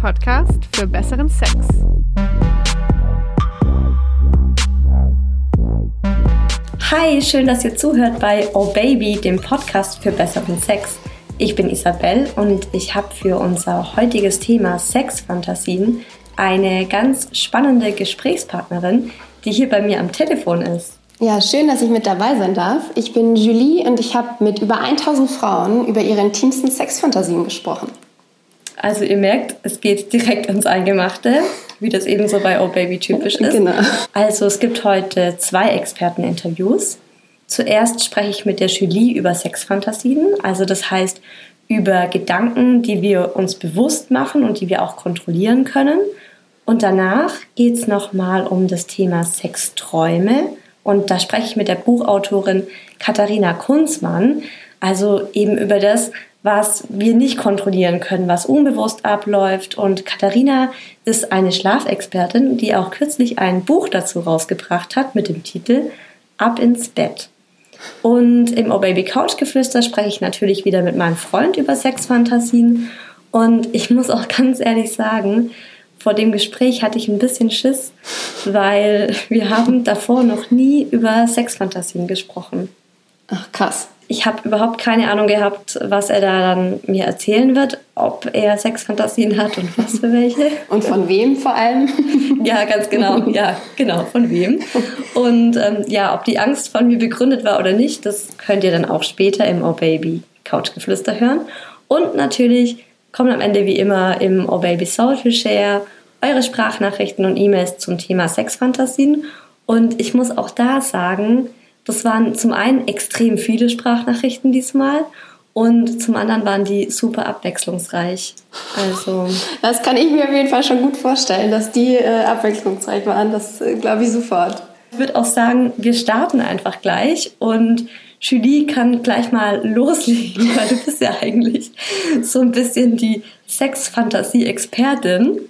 Podcast für besseren Sex. Hi, schön, dass ihr zuhört bei Oh Baby, dem Podcast für besseren Sex. Ich bin Isabel und ich habe für unser heutiges Thema Sexfantasien eine ganz spannende Gesprächspartnerin, die hier bei mir am Telefon ist. Ja, schön, dass ich mit dabei sein darf. Ich bin Julie und ich habe mit über 1000 Frauen über ihre intimsten Sexfantasien gesprochen. Also ihr merkt, es geht direkt ins Eingemachte, wie das eben so bei Oh Baby typisch ist. Genau. Also es gibt heute zwei Experteninterviews. Zuerst spreche ich mit der Julie über Sexfantasien, also das heißt über Gedanken, die wir uns bewusst machen und die wir auch kontrollieren können. Und danach geht es nochmal um das Thema Sexträume. Und da spreche ich mit der Buchautorin Katharina Kunzmann, also eben über das, was wir nicht kontrollieren können, was unbewusst abläuft. Und Katharina ist eine Schlafexpertin, die auch kürzlich ein Buch dazu rausgebracht hat mit dem Titel Ab ins Bett. Und im Oh Baby Couch Geflüster spreche ich natürlich wieder mit meinem Freund über Sexfantasien. Und ich muss auch ganz ehrlich sagen, vor dem Gespräch hatte ich ein bisschen Schiss, weil wir haben davor noch nie über Sexfantasien gesprochen. Ach, krass ich habe überhaupt keine Ahnung gehabt, was er da dann mir erzählen wird, ob er Sexfantasien hat und was für welche. Und von wem vor allem? ja, ganz genau. Ja, genau, von wem. Und ähm, ja, ob die Angst von mir begründet war oder nicht, das könnt ihr dann auch später im Oh Baby Couchgeflüster hören. Und natürlich kommen am Ende wie immer im Oh Baby Soulful Share eure Sprachnachrichten und E-Mails zum Thema Sexfantasien. Und ich muss auch da sagen, das waren zum einen extrem viele Sprachnachrichten diesmal und zum anderen waren die super abwechslungsreich. Also das kann ich mir auf jeden Fall schon gut vorstellen, dass die äh, abwechslungsreich waren. Das äh, glaube ich sofort. Ich würde auch sagen, wir starten einfach gleich und Julie kann gleich mal loslegen, weil du bist ja eigentlich so ein bisschen die Sexfantasie-Expertin.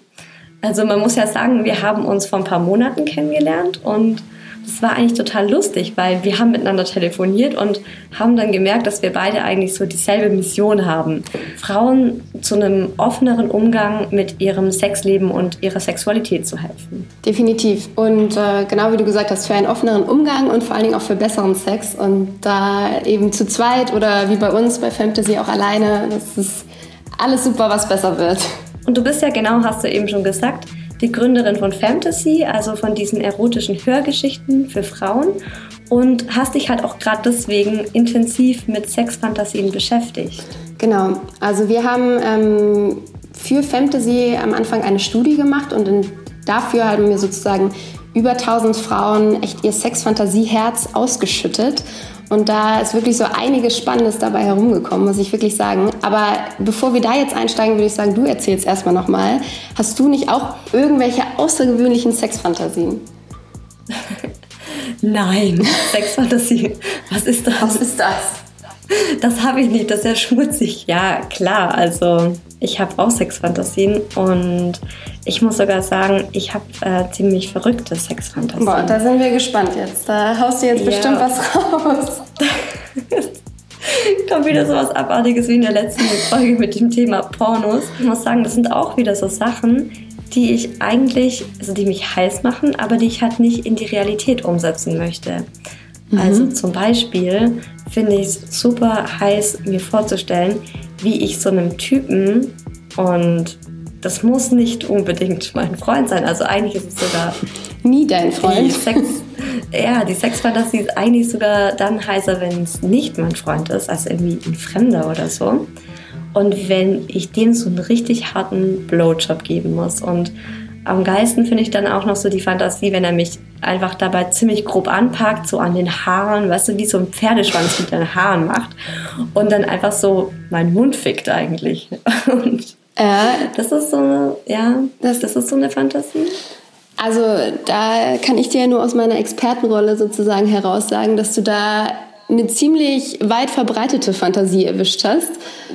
Also man muss ja sagen, wir haben uns vor ein paar Monaten kennengelernt und das war eigentlich total lustig, weil wir haben miteinander telefoniert und haben dann gemerkt, dass wir beide eigentlich so dieselbe Mission haben. Frauen zu einem offeneren Umgang mit ihrem Sexleben und ihrer Sexualität zu helfen. Definitiv. Und äh, genau wie du gesagt hast, für einen offeneren Umgang und vor allen Dingen auch für besseren Sex. Und da eben zu zweit oder wie bei uns bei Fantasy auch alleine, das ist alles super, was besser wird. Und du bist ja genau, hast du eben schon gesagt, die Gründerin von Fantasy, also von diesen erotischen Hörgeschichten für Frauen. Und hast dich halt auch gerade deswegen intensiv mit Sexfantasien beschäftigt. Genau, also wir haben ähm, für Fantasy am Anfang eine Studie gemacht und in, dafür haben wir sozusagen über 1000 Frauen echt ihr Sexfantasieherz ausgeschüttet und da ist wirklich so einiges Spannendes dabei herumgekommen, muss ich wirklich sagen. Aber bevor wir da jetzt einsteigen, würde ich sagen, du erzählst erstmal nochmal. Hast du nicht auch irgendwelche außergewöhnlichen Sexfantasien? Nein, Sexfantasien. Was ist das? Was ist das? Das habe ich nicht, das ist ja schmutzig. Ja, klar, also ich habe auch Sexfantasien und ich muss sogar sagen, ich habe äh, ziemlich verrückte Sexfantasien. Boah, da sind wir gespannt jetzt. Da haust du jetzt ja. bestimmt was raus. Kommt wieder so was Abartiges wie in der letzten Folge mit dem Thema Pornos. Ich muss sagen, das sind auch wieder so Sachen, die ich eigentlich, also die mich heiß machen, aber die ich halt nicht in die Realität umsetzen möchte. Mhm. Also zum Beispiel finde ich es super heiß, mir vorzustellen, wie ich so einem Typen und das muss nicht unbedingt mein Freund sein. Also eigentlich ist es sogar nie dein Freund. Die Sex, ja, die Sexfantasie ist eigentlich sogar dann heißer, wenn es nicht mein Freund ist, als irgendwie ein Fremder oder so. Und wenn ich dem so einen richtig harten Blowjob geben muss. Und am geilsten finde ich dann auch noch so die Fantasie, wenn er mich einfach dabei ziemlich grob anpackt, so an den Haaren, weißt du, wie so ein Pferdeschwanz mit den Haaren macht und dann einfach so meinen Mund fickt eigentlich. Und äh, das ist so eine, ja, das, das ist so eine Fantasie. Also da kann ich dir ja nur aus meiner Expertenrolle sozusagen heraus sagen, dass du da eine ziemlich weit verbreitete Fantasie erwischt hast.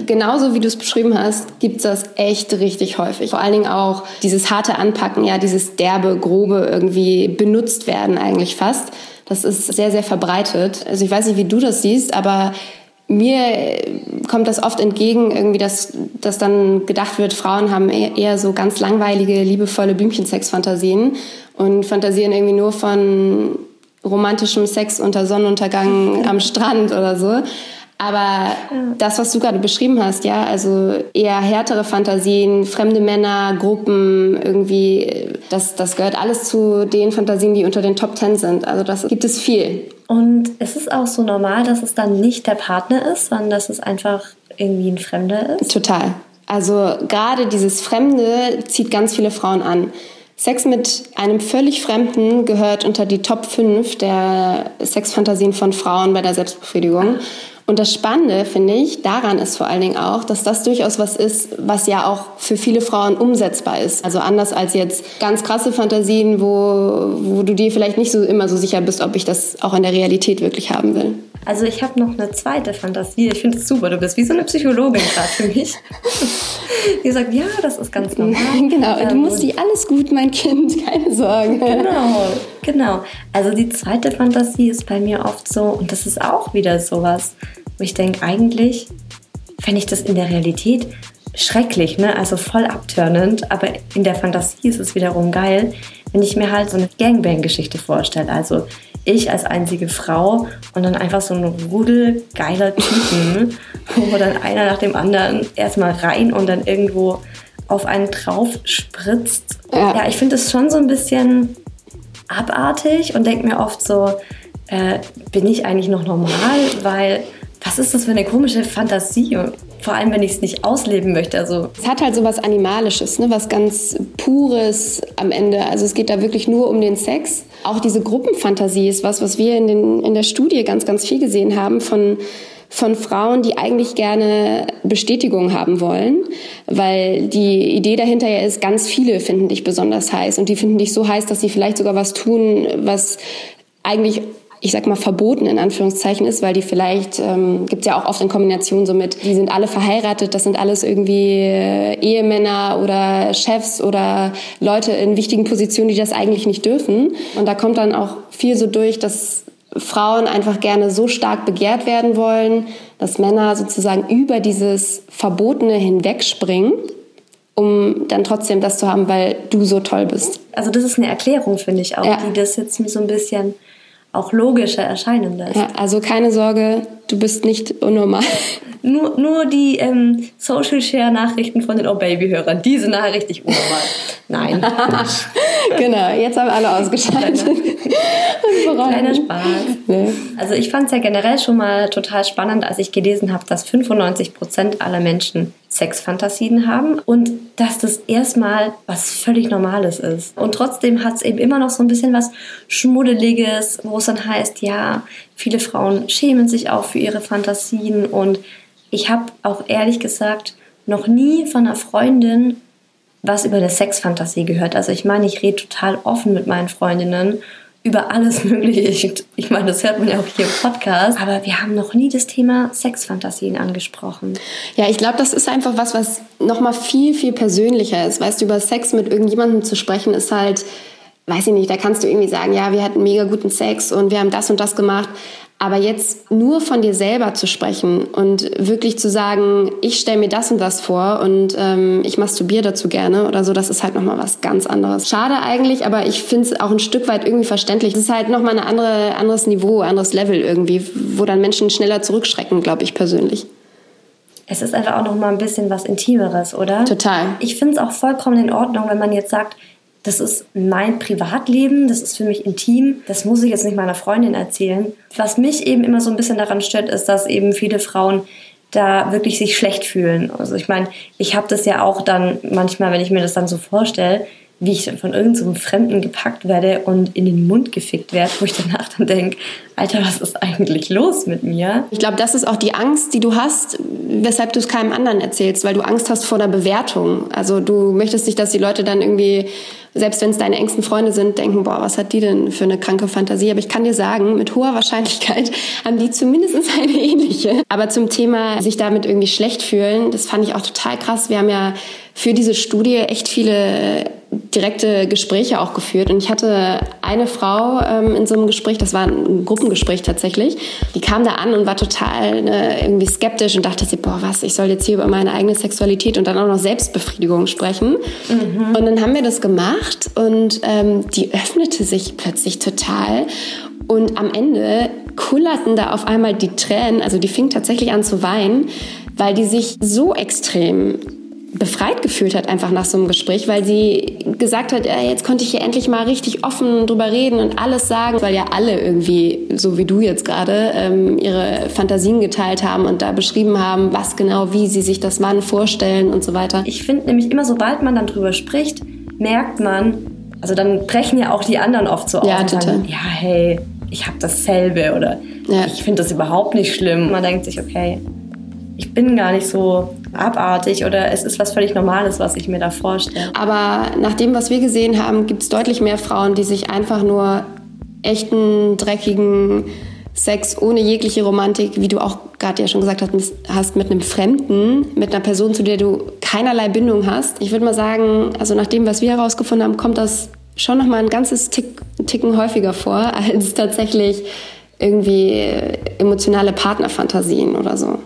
Genauso wie du es beschrieben hast, gibt es das echt richtig häufig. Vor allen Dingen auch dieses harte Anpacken, ja, dieses derbe, grobe irgendwie benutzt werden eigentlich fast. Das ist sehr, sehr verbreitet. Also ich weiß nicht, wie du das siehst, aber mir kommt das oft entgegen, irgendwie, dass, dass dann gedacht wird, Frauen haben eher so ganz langweilige, liebevolle Blümchensexfantasien und fantasieren irgendwie nur von romantischem Sex unter Sonnenuntergang am Strand oder so. Aber das, was du gerade beschrieben hast, ja, also eher härtere Fantasien, fremde Männer, Gruppen, irgendwie, das, das gehört alles zu den Fantasien, die unter den Top Ten sind. Also das gibt es viel. Und ist es auch so normal, dass es dann nicht der Partner ist, sondern dass es einfach irgendwie ein Fremder ist? Total. Also gerade dieses Fremde zieht ganz viele Frauen an. Sex mit einem völlig Fremden gehört unter die Top 5 der Sexfantasien von Frauen bei der Selbstbefriedigung. Und das Spannende, finde ich, daran ist vor allen Dingen auch, dass das durchaus was ist, was ja auch für viele Frauen umsetzbar ist. Also anders als jetzt ganz krasse Fantasien, wo, wo du dir vielleicht nicht so immer so sicher bist, ob ich das auch in der Realität wirklich haben will. Also ich habe noch eine zweite Fantasie. Ich finde es super. Du bist wie so eine Psychologin gerade für mich. Die sagt, ja, das ist ganz normal. genau, ähm, du musst die alles gut, mein Kind, keine Sorge. Genau, genau. Also die zweite Fantasie ist bei mir oft so, und das ist auch wieder sowas, wo ich denke, eigentlich fände ich das in der Realität schrecklich, ne? also voll abtörnend, aber in der Fantasie ist es wiederum geil, wenn ich mir halt so eine Gangbang-Geschichte vorstelle. Also ich als einzige Frau und dann einfach so ein Rudel geiler Typen, wo dann einer nach dem anderen erstmal rein und dann irgendwo auf einen drauf spritzt. Ja, ja ich finde es schon so ein bisschen abartig und denke mir oft so, äh, bin ich eigentlich noch normal? Weil was ist das für eine komische Fantasie? Vor allem, wenn ich es nicht ausleben möchte. Also es hat halt so was Animalisches, ne? was ganz Pures am Ende. Also es geht da wirklich nur um den Sex. Auch diese Gruppenfantasie ist was, was wir in, den, in der Studie ganz, ganz viel gesehen haben von von Frauen, die eigentlich gerne Bestätigung haben wollen, weil die Idee dahinter ja ist, ganz viele finden dich besonders heiß und die finden dich so heiß, dass sie vielleicht sogar was tun, was eigentlich ich sag mal, verboten in Anführungszeichen ist, weil die vielleicht, ähm, gibt ja auch oft in Kombination so mit, die sind alle verheiratet, das sind alles irgendwie äh, Ehemänner oder Chefs oder Leute in wichtigen Positionen, die das eigentlich nicht dürfen. Und da kommt dann auch viel so durch, dass Frauen einfach gerne so stark begehrt werden wollen, dass Männer sozusagen über dieses Verbotene hinwegspringen um dann trotzdem das zu haben, weil du so toll bist. Also das ist eine Erklärung, finde ich auch, ja. die das jetzt so ein bisschen auch logischer erscheinen lässt. Ja, also keine Sorge, du bist nicht unnormal. Nur, nur die ähm, Social Share Nachrichten von den Oh Baby Hörern, die sind nachher richtig unnormal. Nein. genau, jetzt haben alle ausgeschaltet. Kleiner Spaß. Nee. Also ich fand es ja generell schon mal total spannend, als ich gelesen habe, dass 95 Prozent aller Menschen Sexfantasien haben und dass das erstmal was völlig Normales ist. Und trotzdem hat es eben immer noch so ein bisschen was Schmuddeliges, wo es dann heißt, ja, viele Frauen schämen sich auch für ihre Fantasien und ich habe auch ehrlich gesagt noch nie von einer Freundin was über eine Sexfantasie gehört. Also ich meine, ich rede total offen mit meinen Freundinnen über alles Mögliche. Ich, ich meine, das hört man ja auch hier im Podcast. Aber wir haben noch nie das Thema Sexfantasien angesprochen. Ja, ich glaube, das ist einfach was, was nochmal viel, viel persönlicher ist. Weißt du, über Sex mit irgendjemandem zu sprechen, ist halt, weiß ich nicht, da kannst du irgendwie sagen, ja, wir hatten mega guten Sex und wir haben das und das gemacht. Aber jetzt nur von dir selber zu sprechen und wirklich zu sagen, ich stelle mir das und das vor und ähm, ich masturbiere dazu gerne oder so, das ist halt nochmal was ganz anderes. Schade eigentlich, aber ich finde es auch ein Stück weit irgendwie verständlich. Es ist halt nochmal ein andere, anderes Niveau, anderes Level irgendwie, wo dann Menschen schneller zurückschrecken, glaube ich persönlich. Es ist einfach auch nochmal ein bisschen was Intimeres, oder? Total. Ich finde es auch vollkommen in Ordnung, wenn man jetzt sagt, das ist mein Privatleben, das ist für mich intim, das muss ich jetzt nicht meiner Freundin erzählen. Was mich eben immer so ein bisschen daran stört, ist, dass eben viele Frauen da wirklich sich schlecht fühlen. Also ich meine, ich habe das ja auch dann manchmal, wenn ich mir das dann so vorstelle, wie ich von irgendeinem so Fremden gepackt werde und in den Mund gefickt werde, wo ich danach dann denke, Alter, was ist eigentlich los mit mir? Ich glaube, das ist auch die Angst, die du hast, weshalb du es keinem anderen erzählst, weil du Angst hast vor der Bewertung. Also du möchtest nicht, dass die Leute dann irgendwie, selbst wenn es deine engsten Freunde sind, denken, boah, was hat die denn für eine kranke Fantasie? Aber ich kann dir sagen, mit hoher Wahrscheinlichkeit haben die zumindest eine ähnliche. Aber zum Thema sich damit irgendwie schlecht fühlen, das fand ich auch total krass. Wir haben ja für diese Studie echt viele direkte Gespräche auch geführt. Und ich hatte eine Frau ähm, in so einem Gespräch, das war ein Gruppengespräch tatsächlich, die kam da an und war total ne, irgendwie skeptisch und dachte sich, boah, was, ich soll jetzt hier über meine eigene Sexualität und dann auch noch Selbstbefriedigung sprechen. Mhm. Und dann haben wir das gemacht und ähm, die öffnete sich plötzlich total. Und am Ende kullerten da auf einmal die Tränen, also die fing tatsächlich an zu weinen, weil die sich so extrem befreit gefühlt hat einfach nach so einem Gespräch, weil sie gesagt hat, äh, jetzt konnte ich hier endlich mal richtig offen drüber reden und alles sagen, weil ja alle irgendwie, so wie du jetzt gerade, ähm, ihre Fantasien geteilt haben und da beschrieben haben, was genau, wie sie sich das Mann vorstellen und so weiter. Ich finde nämlich immer, sobald man dann drüber spricht, merkt man, also dann brechen ja auch die anderen oft so auf ja, und sagen, ja, hey, ich habe dasselbe oder ja. ich finde das überhaupt nicht schlimm. Man denkt sich, okay, ich bin gar nicht so abartig oder es ist was völlig Normales, was ich mir da vorstelle. Aber nach dem, was wir gesehen haben, gibt es deutlich mehr Frauen, die sich einfach nur echten, dreckigen Sex ohne jegliche Romantik, wie du auch gerade ja schon gesagt hast, mit einem Fremden, mit einer Person, zu der du keinerlei Bindung hast. Ich würde mal sagen, also nach dem, was wir herausgefunden haben, kommt das schon noch mal ein ganzes Tick, Ticken häufiger vor als tatsächlich irgendwie emotionale Partnerfantasien oder so.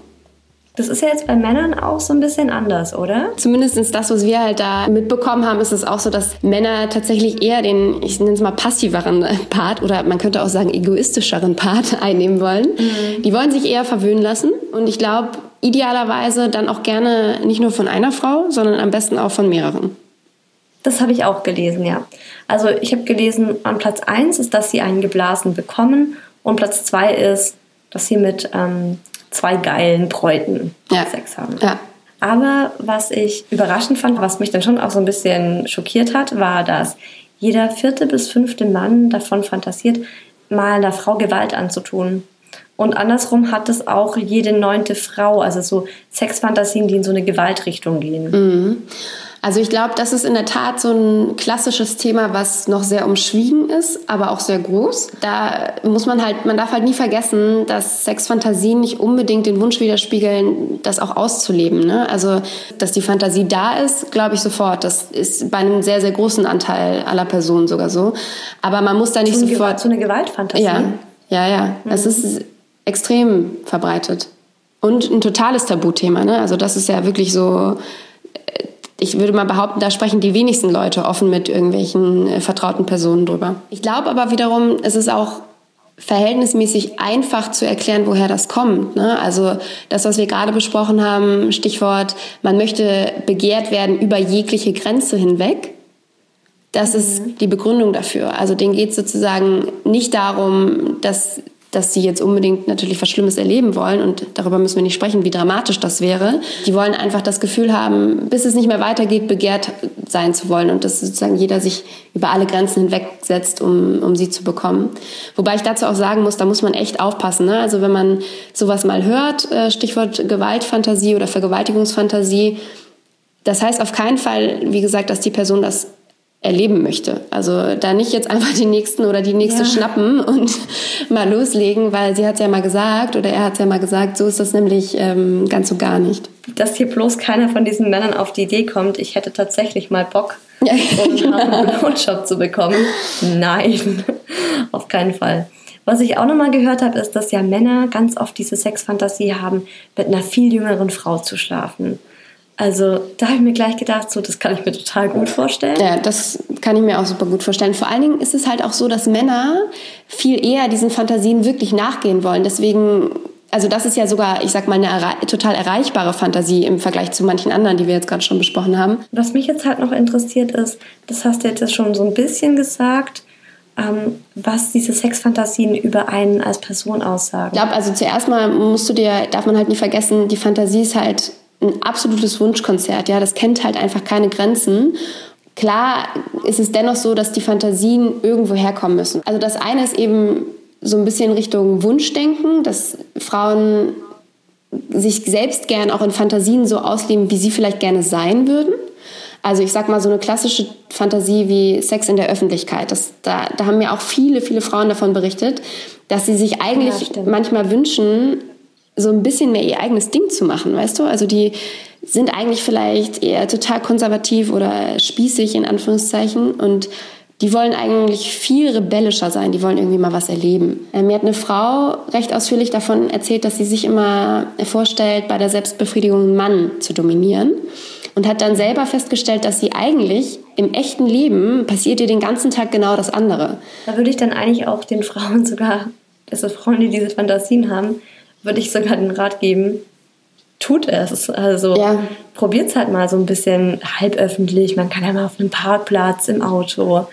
Das ist ja jetzt bei Männern auch so ein bisschen anders, oder? Zumindest das, was wir halt da mitbekommen haben, ist es auch so, dass Männer tatsächlich eher den, ich nenne es mal passiveren Part oder man könnte auch sagen egoistischeren Part einnehmen wollen. Mhm. Die wollen sich eher verwöhnen lassen und ich glaube, idealerweise dann auch gerne nicht nur von einer Frau, sondern am besten auch von mehreren. Das habe ich auch gelesen, ja. Also ich habe gelesen, an Platz 1 ist, dass sie einen geblasen bekommen und Platz 2 ist, dass sie mit ähm, zwei geilen Bräuten ja. Sex haben. Ja. Aber was ich überraschend fand, was mich dann schon auch so ein bisschen schockiert hat, war, dass jeder vierte bis fünfte Mann davon fantasiert, mal einer Frau Gewalt anzutun. Und andersrum hat es auch jede neunte Frau, also so Sexfantasien, die in so eine Gewaltrichtung gehen. Mhm. Also ich glaube, das ist in der Tat so ein klassisches Thema, was noch sehr umschwiegen ist, aber auch sehr groß. Da muss man halt, man darf halt nie vergessen, dass Sexfantasien nicht unbedingt den Wunsch widerspiegeln, das auch auszuleben. Ne? Also, dass die Fantasie da ist, glaube ich sofort. Das ist bei einem sehr, sehr großen Anteil aller Personen sogar so. Aber man muss da nicht so sofort... So eine Gewaltfantasie? Ja, ja, ja. Mhm. Es ist extrem verbreitet. Und ein totales Tabuthema. Ne? Also das ist ja wirklich so ich würde mal behaupten, da sprechen die wenigsten Leute offen mit irgendwelchen äh, vertrauten Personen drüber. Ich glaube aber wiederum, es ist auch verhältnismäßig einfach zu erklären, woher das kommt. Ne? Also das, was wir gerade besprochen haben, Stichwort, man möchte begehrt werden über jegliche Grenze hinweg. Das mhm. ist die Begründung dafür. Also denen geht es sozusagen nicht darum, dass dass sie jetzt unbedingt natürlich was Schlimmes erleben wollen und darüber müssen wir nicht sprechen, wie dramatisch das wäre. Die wollen einfach das Gefühl haben, bis es nicht mehr weitergeht, begehrt sein zu wollen und dass sozusagen jeder sich über alle Grenzen hinwegsetzt, um, um sie zu bekommen. Wobei ich dazu auch sagen muss, da muss man echt aufpassen. Ne? Also wenn man sowas mal hört, äh, Stichwort Gewaltfantasie oder Vergewaltigungsfantasie, das heißt auf keinen Fall, wie gesagt, dass die Person das erleben möchte. Also da nicht jetzt einfach die nächsten oder die nächste ja. schnappen und mal loslegen, weil sie hat es ja mal gesagt oder er hat es ja mal gesagt, so ist das nämlich ähm, ganz und gar nicht. Dass hier bloß keiner von diesen Männern auf die Idee kommt, ich hätte tatsächlich mal Bock, ja, genau. einen Blowjob zu bekommen. Nein, auf keinen Fall. Was ich auch nochmal gehört habe, ist, dass ja Männer ganz oft diese Sexfantasie haben, mit einer viel jüngeren Frau zu schlafen. Also da habe ich mir gleich gedacht, so das kann ich mir total gut vorstellen. Ja, das kann ich mir auch super gut vorstellen. Vor allen Dingen ist es halt auch so, dass Männer viel eher diesen Fantasien wirklich nachgehen wollen. Deswegen, also das ist ja sogar, ich sag mal, eine erre total erreichbare Fantasie im Vergleich zu manchen anderen, die wir jetzt gerade schon besprochen haben. Was mich jetzt halt noch interessiert ist, das hast du jetzt schon so ein bisschen gesagt, ähm, was diese Sexfantasien über einen als Person aussagen. Ich glaube, also zuerst mal musst du dir, darf man halt nie vergessen, die Fantasie ist halt ein absolutes Wunschkonzert. Ja, das kennt halt einfach keine Grenzen. Klar ist es dennoch so, dass die Fantasien irgendwo herkommen müssen. Also das eine ist eben so ein bisschen Richtung Wunschdenken, dass Frauen sich selbst gern auch in Fantasien so ausleben, wie sie vielleicht gerne sein würden. Also ich sag mal so eine klassische Fantasie wie Sex in der Öffentlichkeit. Das, da, da haben mir auch viele, viele Frauen davon berichtet, dass sie sich eigentlich ja, manchmal wünschen, so ein bisschen mehr ihr eigenes Ding zu machen, weißt du? Also die sind eigentlich vielleicht eher total konservativ oder spießig in Anführungszeichen und die wollen eigentlich viel rebellischer sein, die wollen irgendwie mal was erleben. Äh, mir hat eine Frau recht ausführlich davon erzählt, dass sie sich immer vorstellt, bei der Selbstbefriedigung einen Mann zu dominieren und hat dann selber festgestellt, dass sie eigentlich im echten Leben passiert ihr den ganzen Tag genau das andere. Da würde ich dann eigentlich auch den Frauen sogar, also Frauen, die diese Fantasien haben, würde ich sogar den Rat geben, tut es. Also ja. probiert es halt mal so ein bisschen halböffentlich. Man kann ja mal auf einem Parkplatz, im Auto.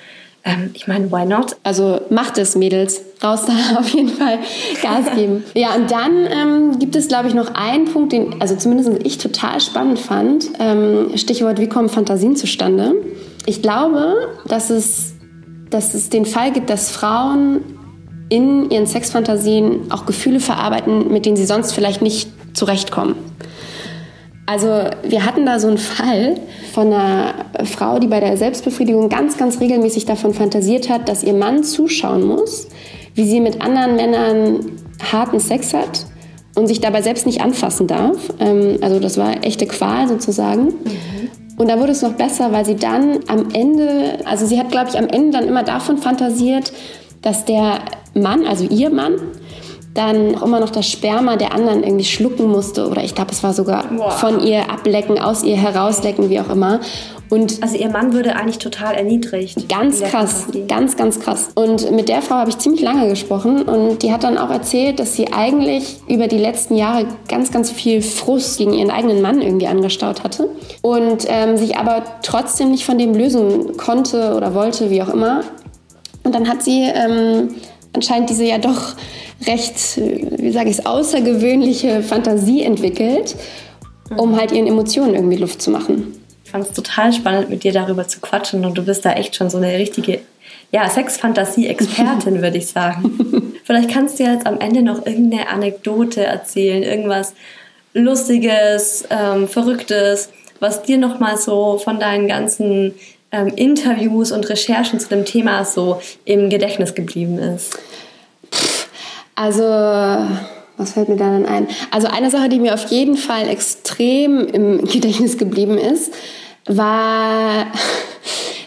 Ähm, ich meine, why not? Also macht es, Mädels. Raus da auf jeden Fall Gas geben. ja, und dann ähm, gibt es, glaube ich, noch einen Punkt, den also zumindest ich total spannend fand. Ähm, Stichwort, wie kommen Fantasien zustande? Ich glaube, dass es, dass es den Fall gibt, dass Frauen in ihren Sexfantasien auch Gefühle verarbeiten, mit denen sie sonst vielleicht nicht zurechtkommen. Also wir hatten da so einen Fall von einer Frau, die bei der Selbstbefriedigung ganz, ganz regelmäßig davon fantasiert hat, dass ihr Mann zuschauen muss, wie sie mit anderen Männern harten Sex hat und sich dabei selbst nicht anfassen darf. Ähm, also das war echte Qual sozusagen. Mhm. Und da wurde es noch besser, weil sie dann am Ende, also sie hat, glaube ich, am Ende dann immer davon fantasiert, dass der Mann, also ihr Mann, dann auch immer noch das Sperma der anderen irgendwie schlucken musste oder ich glaube, es war sogar Boah. von ihr ablecken, aus ihr herauslecken, wie auch immer. Und also ihr Mann würde eigentlich total erniedrigt. Ganz krass, ganz, ganz krass. Und mit der Frau habe ich ziemlich lange gesprochen und die hat dann auch erzählt, dass sie eigentlich über die letzten Jahre ganz, ganz viel Frust gegen ihren eigenen Mann irgendwie angestaut hatte und ähm, sich aber trotzdem nicht von dem lösen konnte oder wollte, wie auch immer. Und dann hat sie ähm, anscheinend diese ja doch recht, wie sage ich es, außergewöhnliche Fantasie entwickelt, um halt ihren Emotionen irgendwie Luft zu machen. Ich fand es total spannend, mit dir darüber zu quatschen und du bist da echt schon so eine richtige ja, Sexfantasie-Expertin, würde ich sagen. Vielleicht kannst du jetzt am Ende noch irgendeine Anekdote erzählen, irgendwas Lustiges, ähm, Verrücktes, was dir nochmal so von deinen ganzen ähm, Interviews und Recherchen zu dem Thema so im Gedächtnis geblieben ist. Also, was fällt mir da dann ein? Also eine Sache, die mir auf jeden Fall extrem im Gedächtnis geblieben ist, war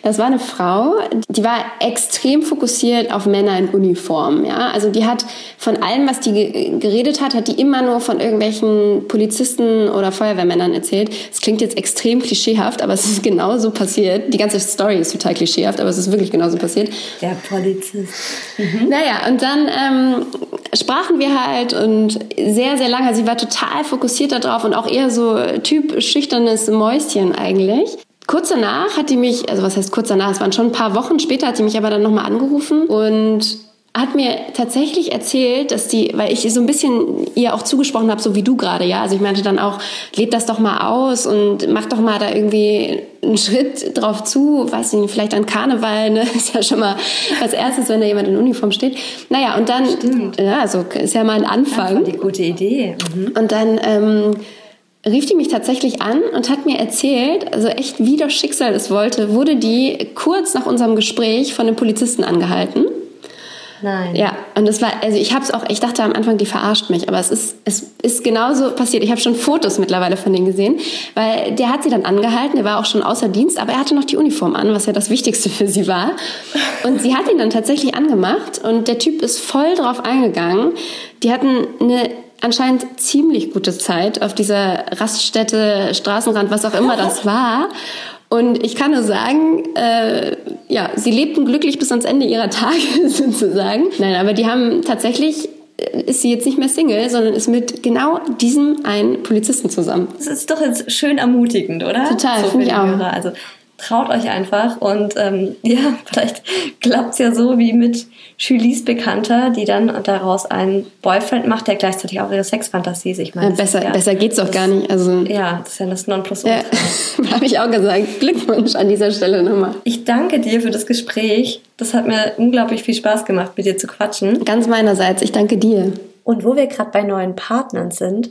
das war eine Frau, die war extrem fokussiert auf Männer in Uniform. Ja? Also die hat von allem, was die geredet hat, hat die immer nur von irgendwelchen Polizisten oder Feuerwehrmännern erzählt. Es klingt jetzt extrem klischeehaft, aber es ist genauso passiert. Die ganze Story ist total klischeehaft, aber es ist wirklich genauso passiert. Der Polizist. Mhm. Naja, und dann ähm, sprachen wir halt und sehr, sehr lange. Sie war total fokussiert darauf und auch eher so Typ schüchternes Mäuschen eigentlich. Kurz danach hat die mich, also was heißt kurz danach, es waren schon ein paar Wochen später, hat die mich aber dann nochmal angerufen und hat mir tatsächlich erzählt, dass die, weil ich so ein bisschen ihr auch zugesprochen habe, so wie du gerade, ja. Also ich meinte dann auch, lebt das doch mal aus und mach doch mal da irgendwie einen Schritt drauf zu, weiß ich nicht, vielleicht an Karneval, ne? Ist ja schon mal als erstes, wenn da jemand in Uniform steht. Naja, und dann, Stimmt. ja, also ist ja mal ein Anfang. Ja, die gute Idee. Mhm. Und dann ähm, rief die mich tatsächlich an und hat mir erzählt, also echt wie das Schicksal es wollte, wurde die kurz nach unserem Gespräch von den Polizisten angehalten. Nein. Ja, und das war, also ich habe es auch, ich dachte am Anfang, die verarscht mich, aber es ist, es ist genauso passiert. Ich habe schon Fotos mittlerweile von denen gesehen, weil der hat sie dann angehalten, der war auch schon außer Dienst, aber er hatte noch die Uniform an, was ja das Wichtigste für sie war. Und sie hat ihn dann tatsächlich angemacht und der Typ ist voll drauf eingegangen. Die hatten eine anscheinend ziemlich gute Zeit auf dieser Raststätte, Straßenrand, was auch immer das war. Und ich kann nur sagen, äh, ja, sie lebten glücklich bis ans Ende ihrer Tage sozusagen. Nein, aber die haben tatsächlich äh, ist sie jetzt nicht mehr Single, sondern ist mit genau diesem einen Polizisten zusammen. Das ist doch jetzt schön ermutigend, oder? Total, so finde ich auch. Hörer. Also traut euch einfach und ähm, ja, vielleicht klappt es ja so wie mit Julies Bekannter, die dann daraus einen Boyfriend macht, der gleichzeitig auch ihre Sexfantasie ist. Ich meine, ja, besser, ja, besser geht's doch gar nicht. Also, ja, das ist ja das Nonplusultra. Ja, Habe ich auch gesagt. Glückwunsch an dieser Stelle nochmal. Ich danke dir für das Gespräch. Das hat mir unglaublich viel Spaß gemacht, mit dir zu quatschen. Ganz meinerseits. Ich danke dir. Und wo wir gerade bei neuen Partnern sind,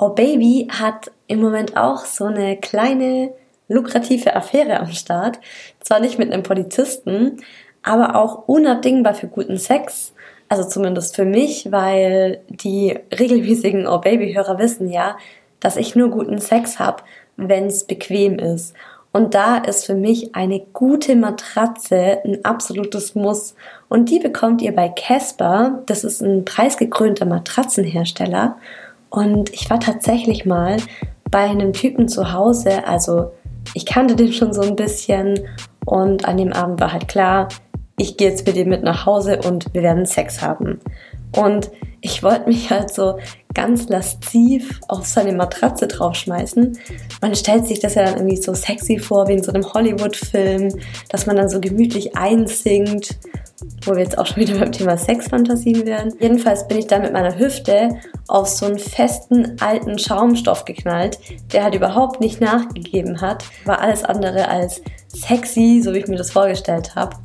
Oh Baby hat im Moment auch so eine kleine lukrative Affäre am Start. Zwar nicht mit einem Polizisten, aber auch unabdingbar für guten Sex. Also zumindest für mich, weil die regelmäßigen Oh Baby-Hörer wissen ja, dass ich nur guten Sex habe, wenn es bequem ist. Und da ist für mich eine gute Matratze ein absolutes Muss. Und die bekommt ihr bei Casper. Das ist ein preisgekrönter Matratzenhersteller. Und ich war tatsächlich mal bei einem Typen zu Hause. Also ich kannte den schon so ein bisschen. Und an dem Abend war halt klar, ich gehe jetzt mit ihm mit nach Hause und wir werden Sex haben. Und ich wollte mich halt so ganz lasziv auf seine Matratze draufschmeißen. Man stellt sich das ja dann irgendwie so sexy vor, wie in so einem Hollywood-Film, dass man dann so gemütlich einsingt, wo wir jetzt auch schon wieder beim Thema Sexfantasien wären. Jedenfalls bin ich dann mit meiner Hüfte auf so einen festen alten Schaumstoff geknallt, der halt überhaupt nicht nachgegeben hat. War alles andere als sexy, so wie ich mir das vorgestellt habe.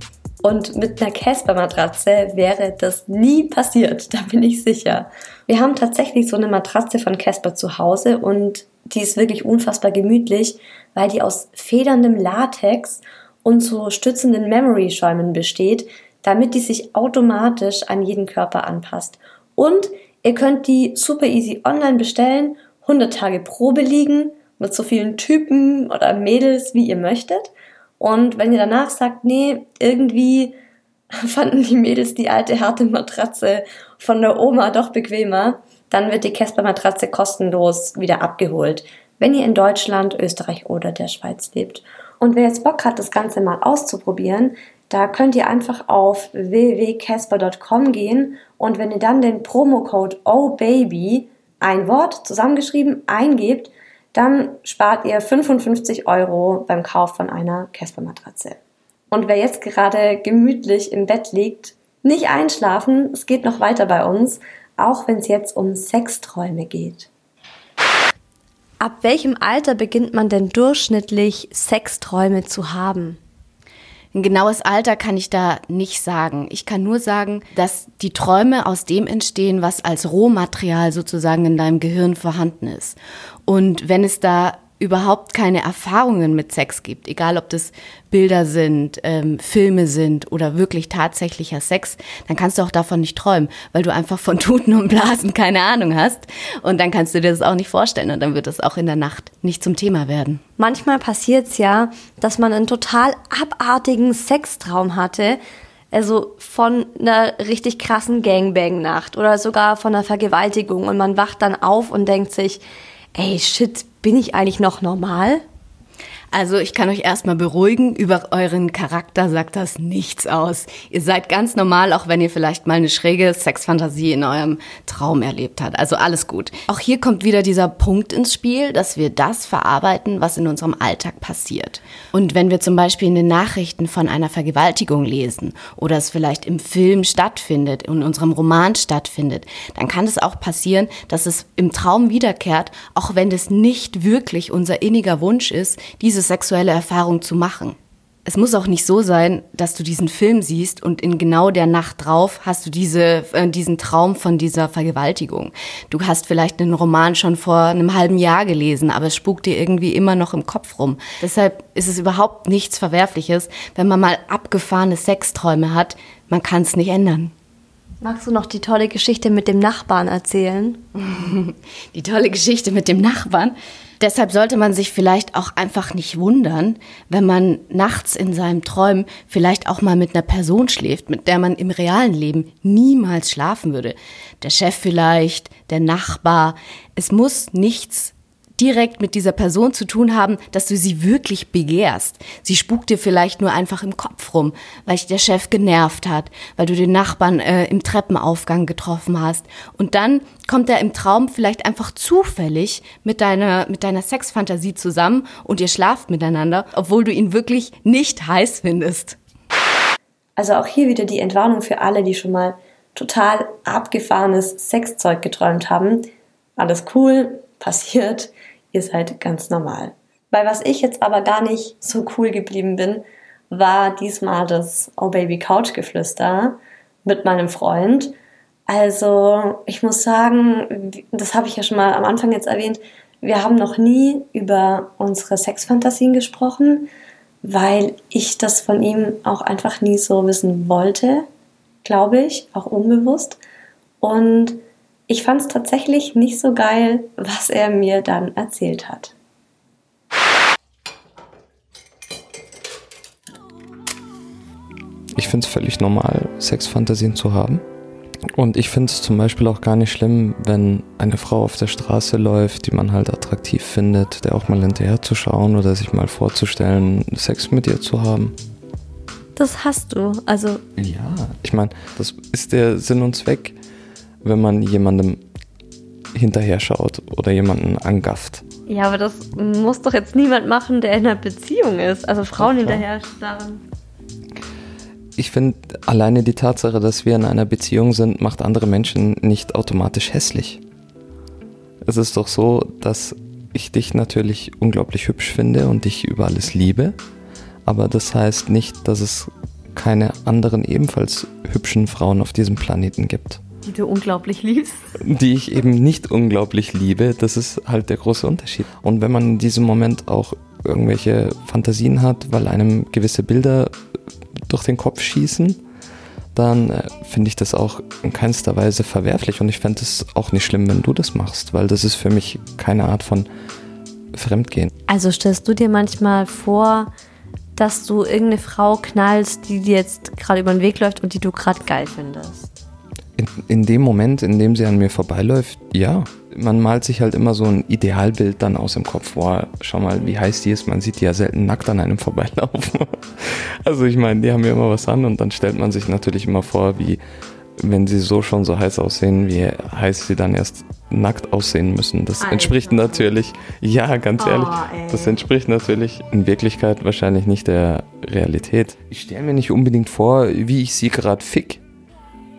Und mit einer Casper-Matratze wäre das nie passiert, da bin ich sicher. Wir haben tatsächlich so eine Matratze von Casper zu Hause und die ist wirklich unfassbar gemütlich, weil die aus federndem Latex und so stützenden Memory-Schäumen besteht, damit die sich automatisch an jeden Körper anpasst. Und ihr könnt die super easy online bestellen, 100 Tage Probe liegen, mit so vielen Typen oder Mädels, wie ihr möchtet. Und wenn ihr danach sagt, nee, irgendwie fanden die Mädels die alte harte Matratze von der Oma doch bequemer, dann wird die Casper-Matratze kostenlos wieder abgeholt, wenn ihr in Deutschland, Österreich oder der Schweiz lebt. Und wer jetzt Bock hat, das Ganze mal auszuprobieren, da könnt ihr einfach auf www.casper.com gehen und wenn ihr dann den Promocode OHBABY, ein Wort zusammengeschrieben, eingebt, dann spart ihr 55 Euro beim Kauf von einer Casper-Matratze. Und wer jetzt gerade gemütlich im Bett liegt, nicht einschlafen, es geht noch weiter bei uns, auch wenn es jetzt um Sexträume geht. Ab welchem Alter beginnt man denn durchschnittlich Sexträume zu haben? Ein genaues Alter kann ich da nicht sagen. Ich kann nur sagen, dass die Träume aus dem entstehen, was als Rohmaterial sozusagen in deinem Gehirn vorhanden ist. Und wenn es da überhaupt keine Erfahrungen mit Sex gibt, egal ob das Bilder sind, ähm, Filme sind oder wirklich tatsächlicher Sex, dann kannst du auch davon nicht träumen, weil du einfach von Tuten und Blasen keine Ahnung hast und dann kannst du dir das auch nicht vorstellen und dann wird das auch in der Nacht nicht zum Thema werden. Manchmal passiert es ja, dass man einen total abartigen Sextraum hatte, also von einer richtig krassen Gangbang-Nacht oder sogar von einer Vergewaltigung und man wacht dann auf und denkt sich, ey, shit, bin ich eigentlich noch normal? Also ich kann euch erstmal beruhigen, über euren Charakter sagt das nichts aus. Ihr seid ganz normal, auch wenn ihr vielleicht mal eine schräge Sexfantasie in eurem Traum erlebt habt. Also alles gut. Auch hier kommt wieder dieser Punkt ins Spiel, dass wir das verarbeiten, was in unserem Alltag passiert. Und wenn wir zum Beispiel in den Nachrichten von einer Vergewaltigung lesen oder es vielleicht im Film stattfindet, in unserem Roman stattfindet, dann kann es auch passieren, dass es im Traum wiederkehrt, auch wenn es nicht wirklich unser inniger Wunsch ist, diese sexuelle Erfahrung zu machen. Es muss auch nicht so sein, dass du diesen Film siehst und in genau der Nacht drauf hast du diese, äh, diesen Traum von dieser Vergewaltigung. Du hast vielleicht einen Roman schon vor einem halben Jahr gelesen, aber es spukt dir irgendwie immer noch im Kopf rum. Deshalb ist es überhaupt nichts Verwerfliches, wenn man mal abgefahrene Sexträume hat. Man kann es nicht ändern. Magst du noch die tolle Geschichte mit dem Nachbarn erzählen? die tolle Geschichte mit dem Nachbarn? Deshalb sollte man sich vielleicht auch einfach nicht wundern, wenn man nachts in seinem Träumen vielleicht auch mal mit einer Person schläft, mit der man im realen Leben niemals schlafen würde. Der Chef vielleicht, der Nachbar. Es muss nichts direkt mit dieser Person zu tun haben, dass du sie wirklich begehrst. Sie spukt dir vielleicht nur einfach im Kopf rum, weil dich der Chef genervt hat, weil du den Nachbarn äh, im Treppenaufgang getroffen hast. Und dann kommt er im Traum vielleicht einfach zufällig mit deiner, mit deiner Sexfantasie zusammen und ihr schlaft miteinander, obwohl du ihn wirklich nicht heiß findest. Also auch hier wieder die Entwarnung für alle, die schon mal total abgefahrenes Sexzeug geträumt haben. Alles cool, passiert ihr seid ganz normal. Bei was ich jetzt aber gar nicht so cool geblieben bin, war diesmal das Oh Baby Couch Geflüster mit meinem Freund. Also, ich muss sagen, das habe ich ja schon mal am Anfang jetzt erwähnt, wir haben noch nie über unsere Sexfantasien gesprochen, weil ich das von ihm auch einfach nie so wissen wollte. glaube ich, auch unbewusst. Und ich fand es tatsächlich nicht so geil, was er mir dann erzählt hat. Ich finde es völlig normal, Sexfantasien zu haben. Und ich finde es zum Beispiel auch gar nicht schlimm, wenn eine Frau auf der Straße läuft, die man halt attraktiv findet, der auch mal hinterher zu schauen oder sich mal vorzustellen, Sex mit ihr zu haben. Das hast du, also. Ja, ich meine, das ist der Sinn und Zweck, wenn man jemandem hinterher schaut oder jemanden angafft. Ja, aber das muss doch jetzt niemand machen, der in einer Beziehung ist. Also Frauen hinterher starren ich finde, alleine die Tatsache, dass wir in einer Beziehung sind, macht andere Menschen nicht automatisch hässlich. Es ist doch so, dass ich dich natürlich unglaublich hübsch finde und dich über alles liebe, aber das heißt nicht, dass es keine anderen ebenfalls hübschen Frauen auf diesem Planeten gibt. Die du unglaublich liebst? Die ich eben nicht unglaublich liebe, das ist halt der große Unterschied. Und wenn man in diesem Moment auch irgendwelche Fantasien hat, weil einem gewisse Bilder durch den Kopf schießen, dann äh, finde ich das auch in keinster Weise verwerflich und ich fände es auch nicht schlimm, wenn du das machst, weil das ist für mich keine Art von Fremdgehen. Also stellst du dir manchmal vor, dass du irgendeine Frau knallst, die dir jetzt gerade über den Weg läuft und die du gerade geil findest? In, in dem Moment, in dem sie an mir vorbeiläuft, ja. Man malt sich halt immer so ein Idealbild dann aus dem Kopf. Boah, schau mal, wie heiß die ist. Man sieht die ja selten nackt an einem vorbeilaufen. also ich meine, die haben ja immer was an und dann stellt man sich natürlich immer vor, wie wenn sie so schon so heiß aussehen, wie heiß sie dann erst nackt aussehen müssen. Das Alter. entspricht natürlich, ja, ganz oh, ehrlich, ey. das entspricht natürlich in Wirklichkeit wahrscheinlich nicht der Realität. Ich stelle mir nicht unbedingt vor, wie ich sie gerade fick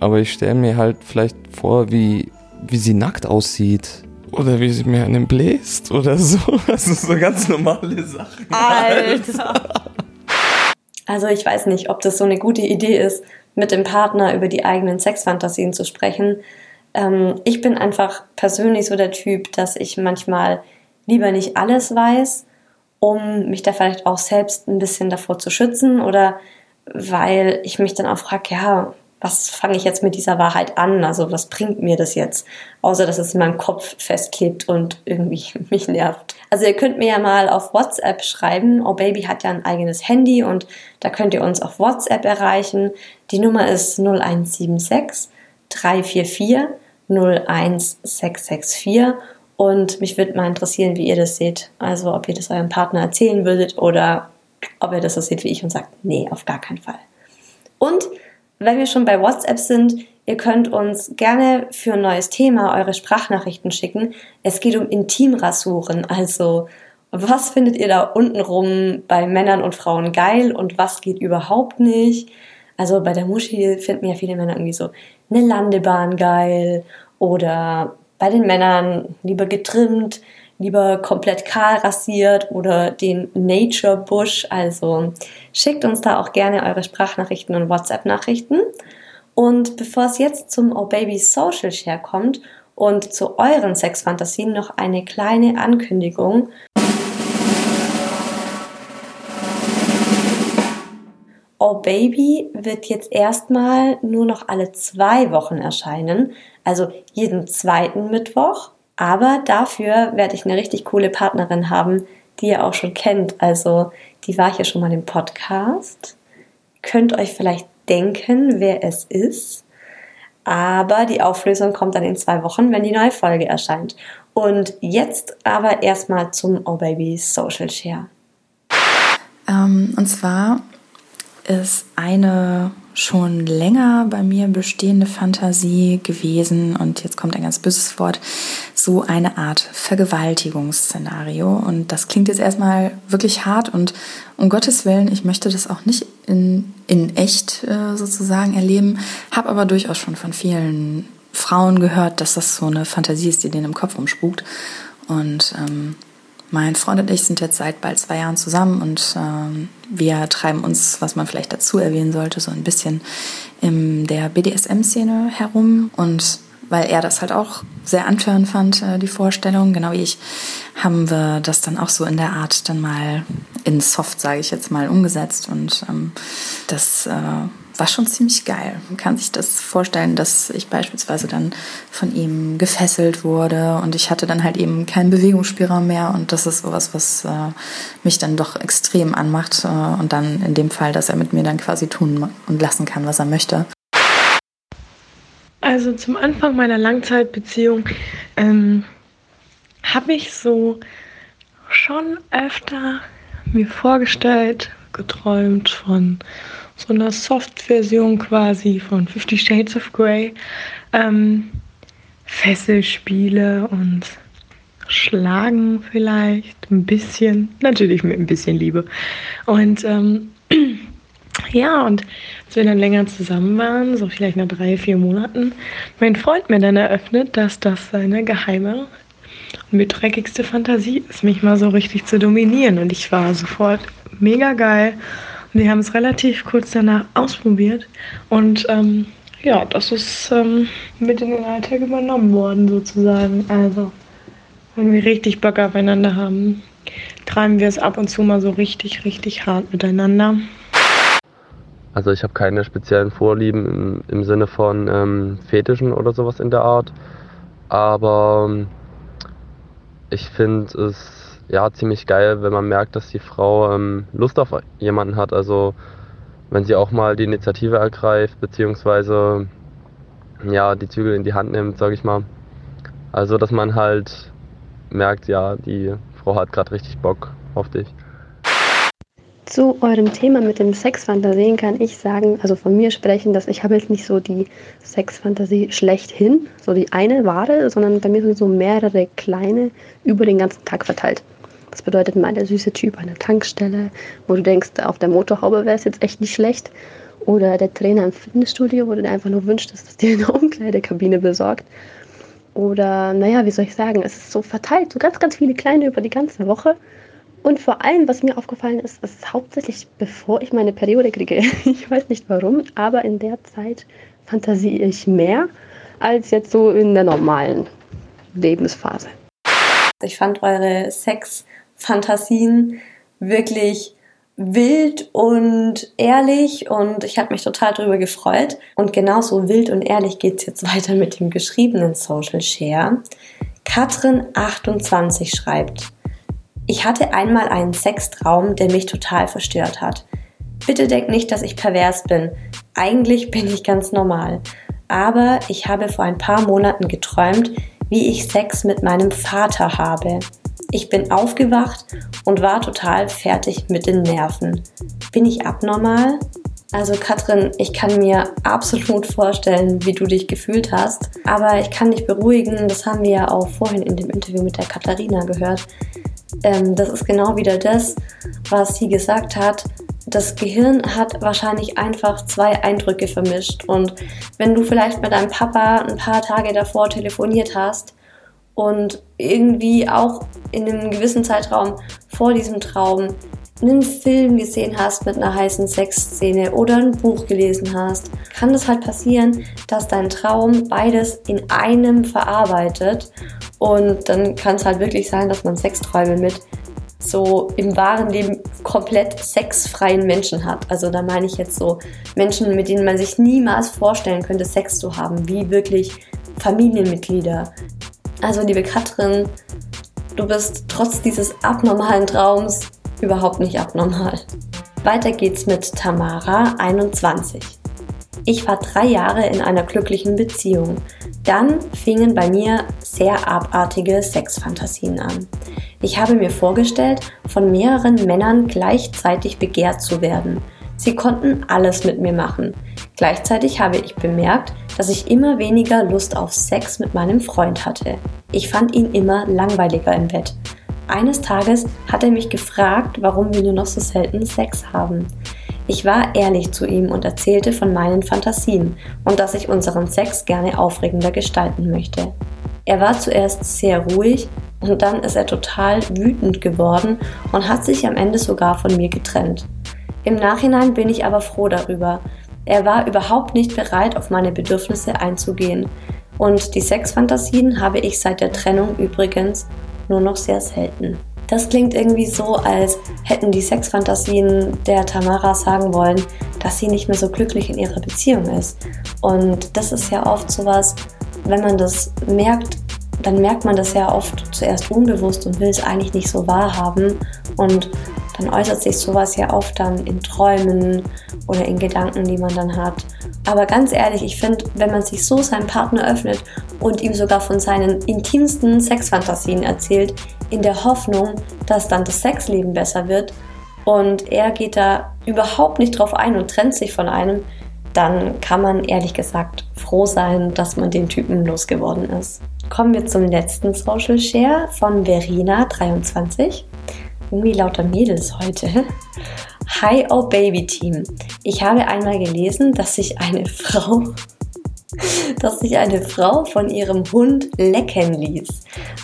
aber ich stelle mir halt vielleicht vor, wie, wie sie nackt aussieht. Oder wie sie mir einen bläst oder so. Das sind so ganz normale Sachen. Alter. Also ich weiß nicht, ob das so eine gute Idee ist, mit dem Partner über die eigenen Sexfantasien zu sprechen. Ähm, ich bin einfach persönlich so der Typ, dass ich manchmal lieber nicht alles weiß, um mich da vielleicht auch selbst ein bisschen davor zu schützen oder weil ich mich dann auch frage, ja, was fange ich jetzt mit dieser Wahrheit an? Also was bringt mir das jetzt? Außer dass es in meinem Kopf festklebt und irgendwie mich nervt. Also ihr könnt mir ja mal auf WhatsApp schreiben. Oh Baby hat ja ein eigenes Handy und da könnt ihr uns auf WhatsApp erreichen. Die Nummer ist 0176 344 01664 und mich würde mal interessieren, wie ihr das seht. Also ob ihr das eurem Partner erzählen würdet oder ob ihr das so seht wie ich und sagt, nee, auf gar keinen Fall. Und wenn wir schon bei WhatsApp sind, ihr könnt uns gerne für ein neues Thema eure Sprachnachrichten schicken. Es geht um Intimrasuren, also was findet ihr da untenrum bei Männern und Frauen geil und was geht überhaupt nicht? Also bei der Muschi finden ja viele Männer irgendwie so eine Landebahn geil oder bei den Männern lieber getrimmt, lieber komplett kahl rasiert oder den Nature Bush. Also schickt uns da auch gerne eure Sprachnachrichten und WhatsApp-Nachrichten. Und bevor es jetzt zum Oh Baby Social Share kommt und zu euren Sexfantasien noch eine kleine Ankündigung. Oh Baby wird jetzt erstmal nur noch alle zwei Wochen erscheinen, also jeden zweiten Mittwoch. Aber dafür werde ich eine richtig coole Partnerin haben, die ihr auch schon kennt. Also die war hier schon mal im Podcast. Könnt euch vielleicht denken, wer es ist. Aber die Auflösung kommt dann in zwei Wochen, wenn die neue Folge erscheint. Und jetzt aber erstmal zum Oh Baby Social Share. Ähm, und zwar ist eine schon länger bei mir bestehende Fantasie gewesen und jetzt kommt ein ganz böses Wort, so eine Art Vergewaltigungsszenario. Und das klingt jetzt erstmal wirklich hart und um Gottes Willen, ich möchte das auch nicht in, in echt äh, sozusagen erleben, habe aber durchaus schon von vielen Frauen gehört, dass das so eine Fantasie ist, die denen im Kopf umspukt. Und ähm, mein Freund und ich sind jetzt seit bald zwei Jahren zusammen und ähm, wir treiben uns, was man vielleicht dazu erwähnen sollte, so ein bisschen in der BDSM-Szene herum. Und weil er das halt auch sehr antörend fand, äh, die Vorstellung, genau wie ich, haben wir das dann auch so in der Art dann mal in Soft, sage ich jetzt mal, umgesetzt. Und ähm, das äh, war schon ziemlich geil. Man kann sich das vorstellen, dass ich beispielsweise dann von ihm gefesselt wurde und ich hatte dann halt eben keinen Bewegungsspielraum mehr und das ist sowas, was äh, mich dann doch extrem anmacht äh, und dann in dem Fall, dass er mit mir dann quasi tun und lassen kann, was er möchte. Also zum Anfang meiner Langzeitbeziehung ähm, habe ich so schon öfter mir vorgestellt, geträumt von so einer Soft-Version quasi von Fifty Shades of Grey. Ähm, Fesselspiele und Schlagen vielleicht, ein bisschen, natürlich mit ein bisschen Liebe. Und ähm, ja, und als wir dann länger zusammen waren, so vielleicht nach drei, vier Monaten, mein Freund mir dann eröffnet, dass das seine geheime und mit dreckigste Fantasie ist, mich mal so richtig zu dominieren. Und ich war sofort mega geil wir haben es relativ kurz danach ausprobiert und ähm, ja, das ist ähm, mit in den Alltag übernommen worden sozusagen. Also, wenn wir richtig Bock aufeinander haben, treiben wir es ab und zu mal so richtig, richtig hart miteinander. Also ich habe keine speziellen Vorlieben im, im Sinne von ähm, Fetischen oder sowas in der Art. Aber ähm, ich finde es ja, ziemlich geil, wenn man merkt, dass die Frau ähm, Lust auf jemanden hat. Also wenn sie auch mal die Initiative ergreift, beziehungsweise ja, die Zügel in die Hand nimmt, sage ich mal. Also dass man halt merkt, ja, die Frau hat gerade richtig Bock auf dich. Zu eurem Thema mit dem Sexfantasien kann ich sagen, also von mir sprechen, dass ich habe jetzt nicht so die Sexfantasie schlechthin, so die eine wahre, sondern bei mir sind so mehrere kleine über den ganzen Tag verteilt. Das bedeutet mal der süße Typ an der Tankstelle, wo du denkst, auf der Motorhaube wäre es jetzt echt nicht schlecht. Oder der Trainer im Fitnessstudio, wo du dir einfach nur wünschst, dass das dir eine Umkleidekabine besorgt. Oder, naja, wie soll ich sagen, es ist so verteilt, so ganz, ganz viele kleine über die ganze Woche. Und vor allem, was mir aufgefallen ist, ist hauptsächlich, bevor ich meine Periode kriege. Ich weiß nicht warum, aber in der Zeit fantasiere ich mehr als jetzt so in der normalen Lebensphase. Ich fand eure Sex- Fantasien wirklich wild und ehrlich und ich habe mich total darüber gefreut. Und genauso wild und ehrlich geht es jetzt weiter mit dem geschriebenen Social Share. Katrin28 schreibt, ich hatte einmal einen Sextraum, der mich total verstört hat. Bitte denkt nicht, dass ich pervers bin. Eigentlich bin ich ganz normal. Aber ich habe vor ein paar Monaten geträumt, wie ich Sex mit meinem Vater habe. Ich bin aufgewacht und war total fertig mit den Nerven. Bin ich abnormal? Also Katrin, ich kann mir absolut vorstellen, wie du dich gefühlt hast, aber ich kann dich beruhigen, das haben wir ja auch vorhin in dem Interview mit der Katharina gehört. Ähm, das ist genau wieder das, was sie gesagt hat. Das Gehirn hat wahrscheinlich einfach zwei Eindrücke vermischt und wenn du vielleicht mit deinem Papa ein paar Tage davor telefoniert hast, und irgendwie auch in einem gewissen Zeitraum vor diesem Traum einen Film gesehen hast mit einer heißen Sexszene oder ein Buch gelesen hast, kann es halt passieren, dass dein Traum beides in einem verarbeitet und dann kann es halt wirklich sein, dass man Sexträume mit so im wahren Leben komplett sexfreien Menschen hat. Also da meine ich jetzt so Menschen, mit denen man sich niemals vorstellen könnte, Sex zu haben, wie wirklich Familienmitglieder, also liebe Katrin, du bist trotz dieses abnormalen Traums überhaupt nicht abnormal. Weiter geht's mit Tamara, 21. Ich war drei Jahre in einer glücklichen Beziehung. Dann fingen bei mir sehr abartige Sexfantasien an. Ich habe mir vorgestellt, von mehreren Männern gleichzeitig begehrt zu werden. Sie konnten alles mit mir machen. Gleichzeitig habe ich bemerkt, dass ich immer weniger Lust auf Sex mit meinem Freund hatte. Ich fand ihn immer langweiliger im Bett. Eines Tages hat er mich gefragt, warum wir nur noch so selten Sex haben. Ich war ehrlich zu ihm und erzählte von meinen Fantasien und dass ich unseren Sex gerne aufregender gestalten möchte. Er war zuerst sehr ruhig und dann ist er total wütend geworden und hat sich am Ende sogar von mir getrennt. Im Nachhinein bin ich aber froh darüber. Er war überhaupt nicht bereit, auf meine Bedürfnisse einzugehen. Und die Sexfantasien habe ich seit der Trennung übrigens nur noch sehr selten. Das klingt irgendwie so, als hätten die Sexfantasien der Tamara sagen wollen, dass sie nicht mehr so glücklich in ihrer Beziehung ist. Und das ist ja oft sowas, wenn man das merkt, dann merkt man das ja oft zuerst unbewusst und will es eigentlich nicht so wahrhaben. Und dann äußert sich sowas ja oft dann in Träumen oder in Gedanken, die man dann hat. Aber ganz ehrlich, ich finde, wenn man sich so seinem Partner öffnet und ihm sogar von seinen intimsten Sexfantasien erzählt, in der Hoffnung, dass dann das Sexleben besser wird und er geht da überhaupt nicht drauf ein und trennt sich von einem, dann kann man ehrlich gesagt froh sein, dass man den Typen losgeworden ist. Kommen wir zum letzten Social Share von Verena23 irgendwie lauter Mädels heute. Hi, oh Baby Team. Ich habe einmal gelesen, dass sich eine Frau dass sich eine Frau von ihrem Hund lecken ließ.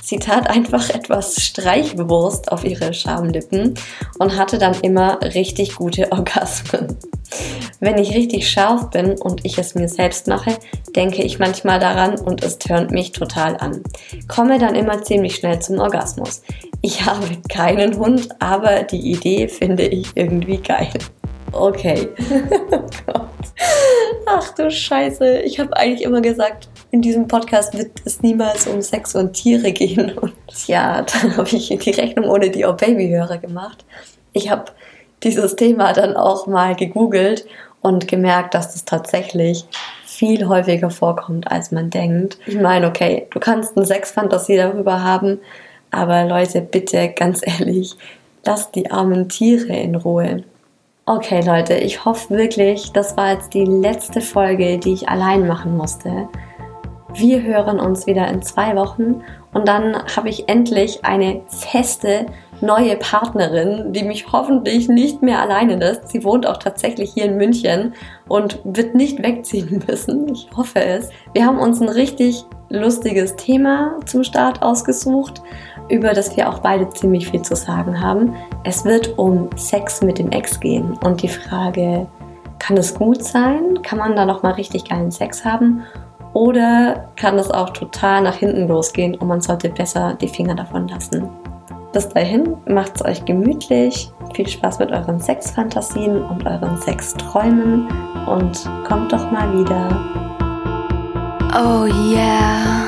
Sie tat einfach etwas Streichwurst auf ihre Schamlippen und hatte dann immer richtig gute Orgasmen. Wenn ich richtig scharf bin und ich es mir selbst mache, denke ich manchmal daran und es tönt mich total an. Komme dann immer ziemlich schnell zum Orgasmus. Ich habe keinen Hund, aber die Idee finde ich irgendwie geil. Okay. oh. Ach du Scheiße. Ich habe eigentlich immer gesagt, in diesem Podcast wird es niemals um Sex und Tiere gehen. Und ja, dann habe ich die Rechnung ohne die Babyhörer gemacht. Ich habe dieses Thema dann auch mal gegoogelt und gemerkt, dass das tatsächlich viel häufiger vorkommt, als man denkt. Ich meine, okay, du kannst eine Sexfantasie darüber haben, aber Leute, bitte ganz ehrlich, lasst die armen Tiere in Ruhe. Okay, Leute, ich hoffe wirklich, das war jetzt die letzte Folge, die ich allein machen musste. Wir hören uns wieder in zwei Wochen und dann habe ich endlich eine feste neue Partnerin, die mich hoffentlich nicht mehr alleine lässt. Sie wohnt auch tatsächlich hier in München und wird nicht wegziehen müssen. Ich hoffe es. Wir haben uns ein richtig lustiges Thema zum Start ausgesucht über das wir auch beide ziemlich viel zu sagen haben. Es wird um Sex mit dem Ex gehen und die Frage, kann es gut sein? Kann man da noch mal richtig geilen Sex haben? Oder kann es auch total nach hinten losgehen und man sollte besser die Finger davon lassen? Bis dahin, macht es euch gemütlich, viel Spaß mit euren Sexfantasien und euren Sexträumen und kommt doch mal wieder. Oh yeah.